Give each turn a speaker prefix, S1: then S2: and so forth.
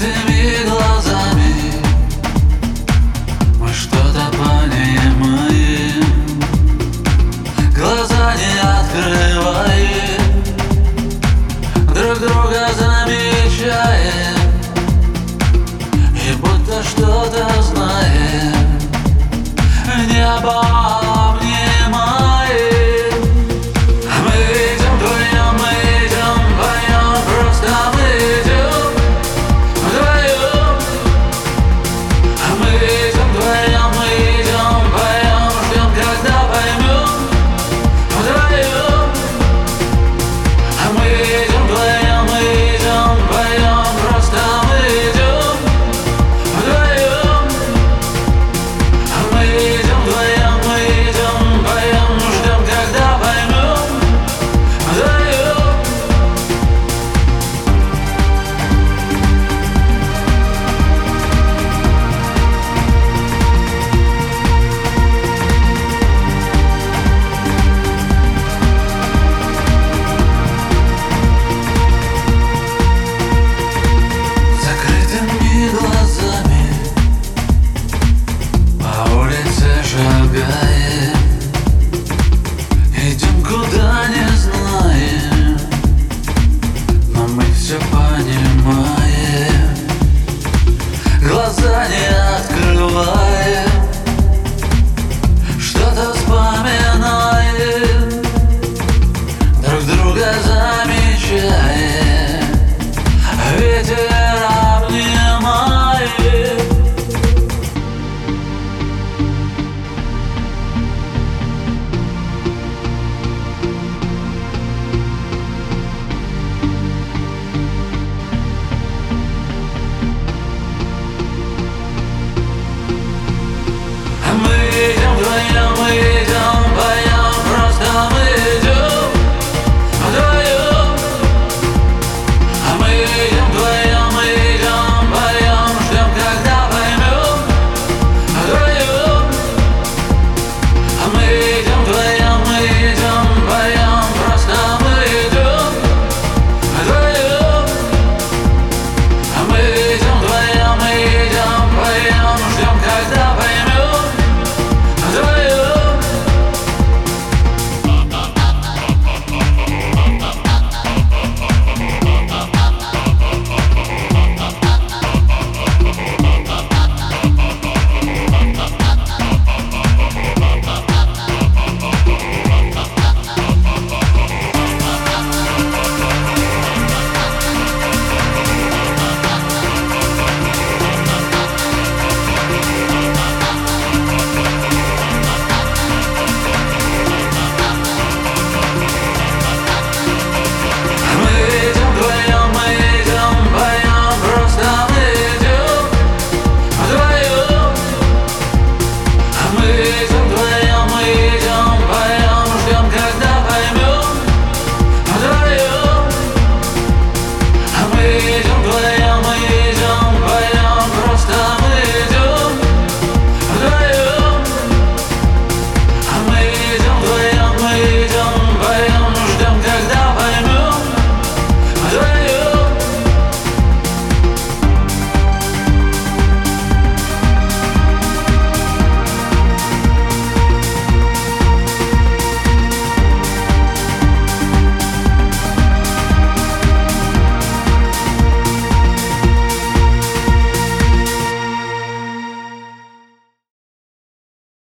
S1: living